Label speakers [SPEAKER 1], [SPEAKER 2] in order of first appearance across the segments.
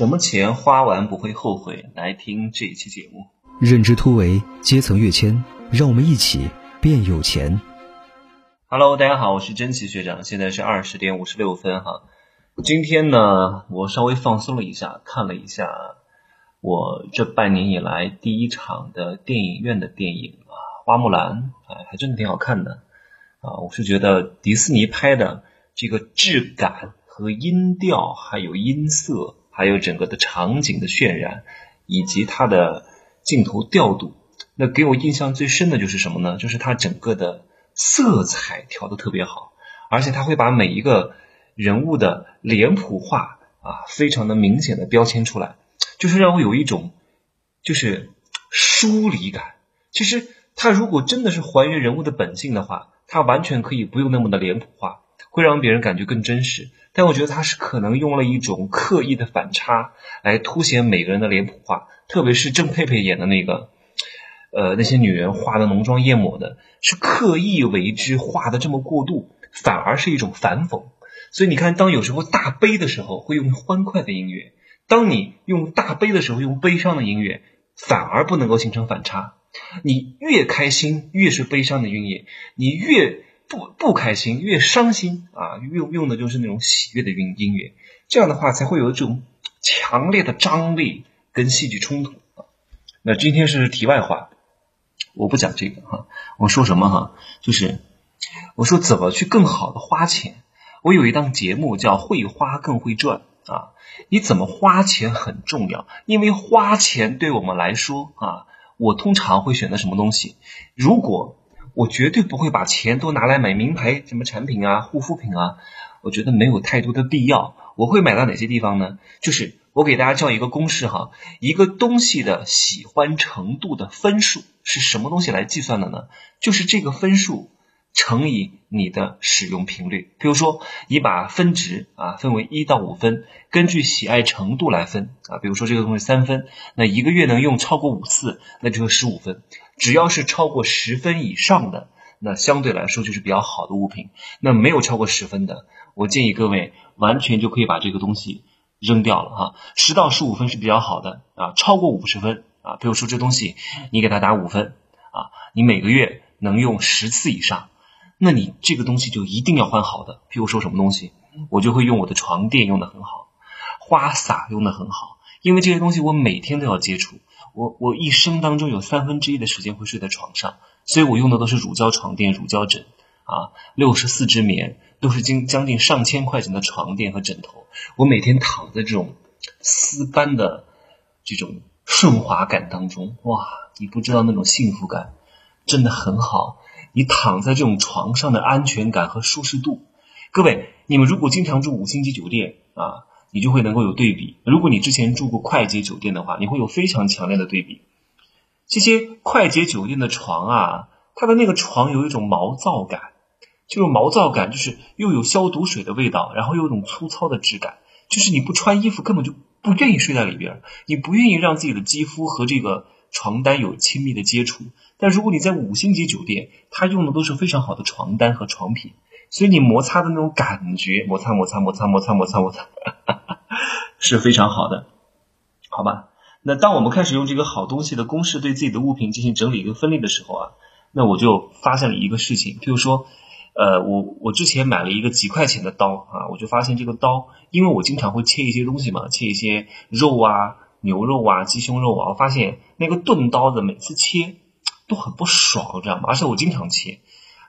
[SPEAKER 1] 什么钱花完不会后悔？来听这一期节目。
[SPEAKER 2] 认知突围，阶层跃迁，让我们一起变有钱。
[SPEAKER 1] Hello，大家好，我是真奇学长，现在是二十点五十六分哈。今天呢，我稍微放松了一下，看了一下我这半年以来第一场的电影院的电影啊，《花木兰》哎，还真的挺好看的啊。我是觉得迪士尼拍的这个质感和音调，还有音色。还有整个的场景的渲染，以及它的镜头调度，那给我印象最深的就是什么呢？就是它整个的色彩调的特别好，而且它会把每一个人物的脸谱化啊，非常的明显的标签出来，就是让我有一种就是疏离感。其实它如果真的是还原人物的本性的话，它完全可以不用那么的脸谱化。会让别人感觉更真实，但我觉得他是可能用了一种刻意的反差来凸显每个人的脸谱化，特别是郑佩佩演的那个，呃，那些女人画的浓妆艳抹的，是刻意为之画的这么过度，反而是一种反讽。所以你看，当有时候大悲的时候会用欢快的音乐，当你用大悲的时候用悲伤的音乐，反而不能够形成反差。你越开心越是悲伤的音乐，你越。不不开心，越伤心啊，用用的就是那种喜悦的音音乐，这样的话才会有这种强烈的张力跟戏剧冲突啊。那今天是题外话，我不讲这个哈，我说什么哈，就是我说怎么去更好的花钱。我有一档节目叫“会花更会赚”啊，你怎么花钱很重要，因为花钱对我们来说啊，我通常会选择什么东西？如果我绝对不会把钱都拿来买名牌什么产品啊、护肤品啊，我觉得没有太多的必要。我会买到哪些地方呢？就是我给大家叫一个公式哈，一个东西的喜欢程度的分数是什么东西来计算的呢？就是这个分数。乘以你的使用频率，比如说，你把分值啊分为一到五分，根据喜爱程度来分啊。比如说这个东西三分，那一个月能用超过五次，那就是十五分。只要是超过十分以上的，那相对来说就是比较好的物品。那没有超过十分的，我建议各位完全就可以把这个东西扔掉了哈。十到十五分是比较好的啊，超过五十分啊，比如说这东西你给它打五分啊，你每个月能用十次以上。那你这个东西就一定要换好的，譬如说什么东西，我就会用我的床垫用的很好，花洒用的很好，因为这些东西我每天都要接触，我我一生当中有三分之一的时间会睡在床上，所以我用的都是乳胶床垫、乳胶枕啊，六十四支棉，都是近将近上千块钱的床垫和枕头，我每天躺在这种丝般的这种顺滑感当中，哇，你不知道那种幸福感，真的很好。你躺在这种床上的安全感和舒适度，各位，你们如果经常住五星级酒店啊，你就会能够有对比。如果你之前住过快捷酒店的话，你会有非常强烈的对比。这些快捷酒店的床啊，它的那个床有一种毛躁感，这种毛躁感就是又有消毒水的味道，然后又有种粗糙的质感，就是你不穿衣服根本就不愿意睡在里边，你不愿意让自己的肌肤和这个。床单有亲密的接触，但如果你在五星级酒店，它用的都是非常好的床单和床品，所以你摩擦的那种感觉，摩擦摩擦摩擦摩擦摩擦摩擦，是非常好的，好吧？那当我们开始用这个好东西的公式对自己的物品进行整理跟分类的时候啊，那我就发现了一个事情，譬如说，呃，我我之前买了一个几块钱的刀啊，我就发现这个刀，因为我经常会切一些东西嘛，切一些肉啊。牛肉啊，鸡胸肉啊，我发现那个钝刀子每次切都很不爽，知道吗？而且我经常切，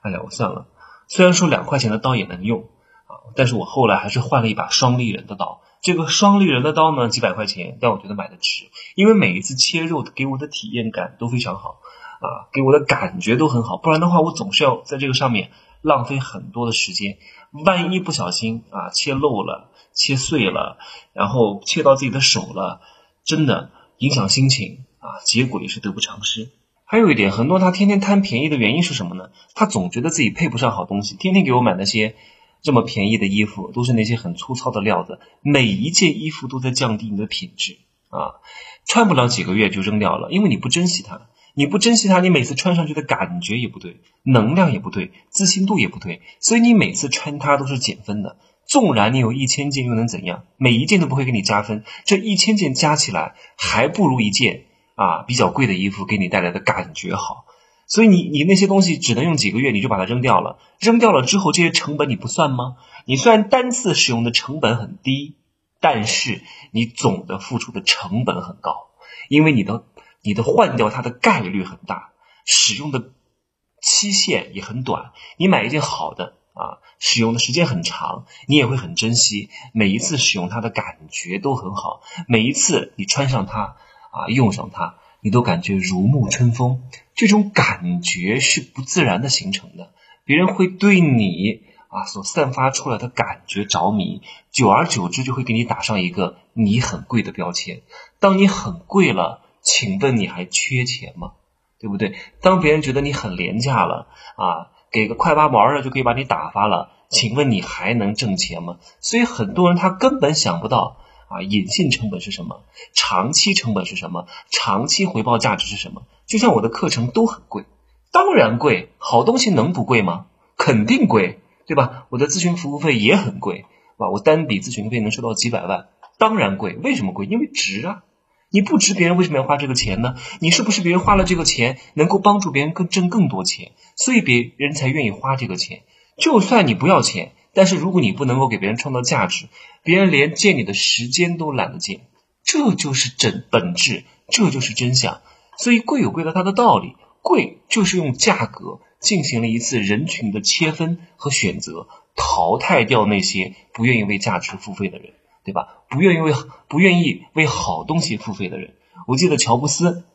[SPEAKER 1] 哎呀，我算了。虽然说两块钱的刀也能用啊，但是我后来还是换了一把双立人的刀。这个双立人的刀呢，几百块钱，但我觉得买的值，因为每一次切肉给我的体验感都非常好啊，给我的感觉都很好。不然的话，我总是要在这个上面浪费很多的时间，万一不小心啊切漏了、切碎了，然后切到自己的手了。真的影响心情啊，结果也是得不偿失。还有一点，很多他天天贪便宜的原因是什么呢？他总觉得自己配不上好东西，天天给我买那些这么便宜的衣服，都是那些很粗糙的料子，每一件衣服都在降低你的品质啊，穿不了几个月就扔掉了，因为你不珍惜它，你不珍惜它，你每次穿上去的感觉也不对，能量也不对，自信度也不对，所以你每次穿它都是减分的。纵然你有一千件又能怎样？每一件都不会给你加分，这一千件加起来还不如一件啊比较贵的衣服给你带来的感觉好。所以你你那些东西只能用几个月，你就把它扔掉了。扔掉了之后，这些成本你不算吗？你虽然单次使用的成本很低，但是你总的付出的成本很高，因为你的你的换掉它的概率很大，使用的期限也很短。你买一件好的啊，使用的时间很长，你也会很珍惜。每一次使用它的感觉都很好，每一次你穿上它啊，用上它。你都感觉如沐春风，这种感觉是不自然的形成的。别人会对你啊所散发出来的感觉着迷，久而久之就会给你打上一个你很贵的标签。当你很贵了，请问你还缺钱吗？对不对？当别人觉得你很廉价了啊，给个快八毛的就可以把你打发了，请问你还能挣钱吗？所以很多人他根本想不到。啊，隐性成本是什么？长期成本是什么？长期回报价值是什么？就像我的课程都很贵，当然贵，好东西能不贵吗？肯定贵，对吧？我的咨询服务费也很贵，哇，我单笔咨询费能收到几百万，当然贵。为什么贵？因为值啊！你不值，别人为什么要花这个钱呢？你是不是别人花了这个钱，能够帮助别人更挣更多钱，所以别人才愿意花这个钱？就算你不要钱。但是如果你不能够给别人创造价值，别人连见你的时间都懒得见，这就是真本质，这就是真相。所以贵有贵的它的道理，贵就是用价格进行了一次人群的切分和选择，淘汰掉那些不愿意为价值付费的人，对吧？不愿意为不愿意为好东西付费的人。我记得乔布斯，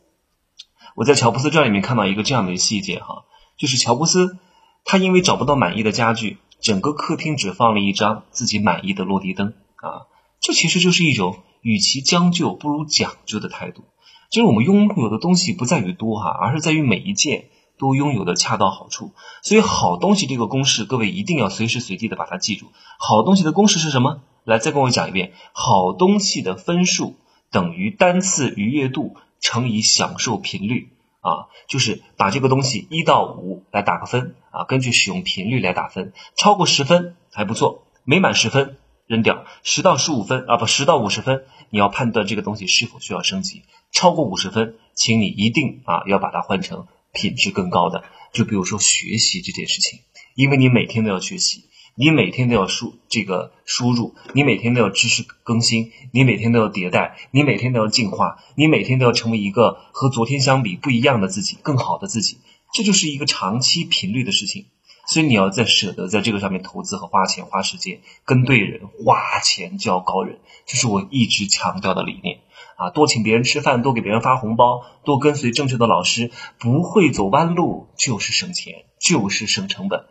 [SPEAKER 1] 我在《乔布斯传》里面看到一个这样的细节哈，就是乔布斯他因为找不到满意的家具。整个客厅只放了一张自己满意的落地灯啊，这其实就是一种与其将就不如讲究的态度。就是我们拥有的东西不在于多哈，而是在于每一件都拥有的恰到好处。所以好东西这个公式，各位一定要随时随地的把它记住。好东西的公式是什么？来，再跟我讲一遍。好东西的分数等于单次愉悦度乘以享受频率。啊，就是把这个东西一到五来打个分啊，根据使用频率来打分，超过十分还不错，没满十分扔掉，十到十五分啊不十到五十分，你要判断这个东西是否需要升级，超过五十分，请你一定啊要把它换成品质更高的，就比如说学习这件事情，因为你每天都要学习。你每天都要输这个输入，你每天都要知识更新，你每天都要迭代，你每天都要进化，你每天都要成为一个和昨天相比不一样的自己，更好的自己。这就是一个长期频率的事情，所以你要在舍得在这个上面投资和花钱花时间，跟对人，花钱交高人，这是我一直强调的理念啊！多请别人吃饭，多给别人发红包，多跟随正确的老师，不会走弯路就是省钱，就是省成本。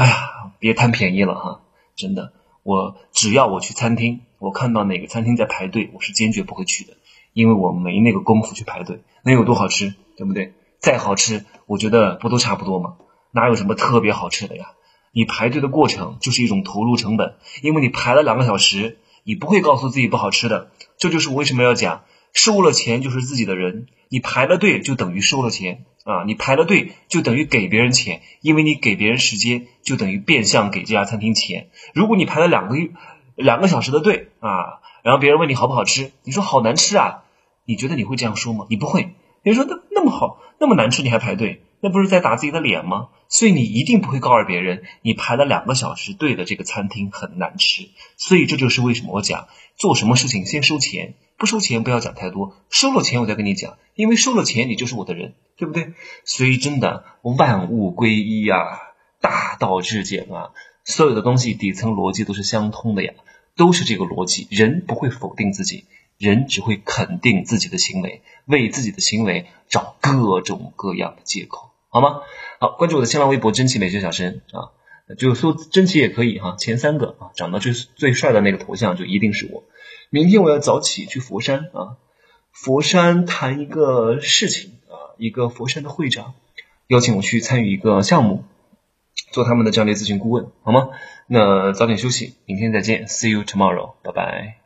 [SPEAKER 1] 哎呀，别贪便宜了哈！真的，我只要我去餐厅，我看到哪个餐厅在排队，我是坚决不会去的，因为我没那个功夫去排队。能有多好吃，对不对？再好吃，我觉得不都差不多吗？哪有什么特别好吃的呀？你排队的过程就是一种投入成本，因为你排了两个小时，你不会告诉自己不好吃的。这就是我为什么要讲，收了钱就是自己的人，你排了队就等于收了钱。啊，你排了队就等于给别人钱，因为你给别人时间，就等于变相给这家餐厅钱。如果你排了两个月、两个小时的队啊，然后别人问你好不好吃，你说好难吃啊，你觉得你会这样说吗？你不会。别人说那那么好，那么难吃你还排队，那不是在打自己的脸吗？所以你一定不会告诉别人，你排了两个小时队的这个餐厅很难吃。所以这就是为什么我讲做什么事情先收钱。不收钱不要讲太多，收了钱我再跟你讲，因为收了钱你就是我的人，对不对？所以真的万物归一啊，大道至简啊，所有的东西底层逻辑都是相通的呀，都是这个逻辑。人不会否定自己，人只会肯定自己的行为，为自己的行为找各种各样的借口，好吗？好，关注我的新浪微博“真奇美学小生”啊，就说真奇也可以哈，前三个啊，长得最最帅的那个头像就一定是我。明天我要早起去佛山啊，佛山谈一个事情啊，一个佛山的会长邀请我去参与一个项目，做他们的战略咨询顾问，好吗？那早点休息，明天再见，See you tomorrow，拜拜。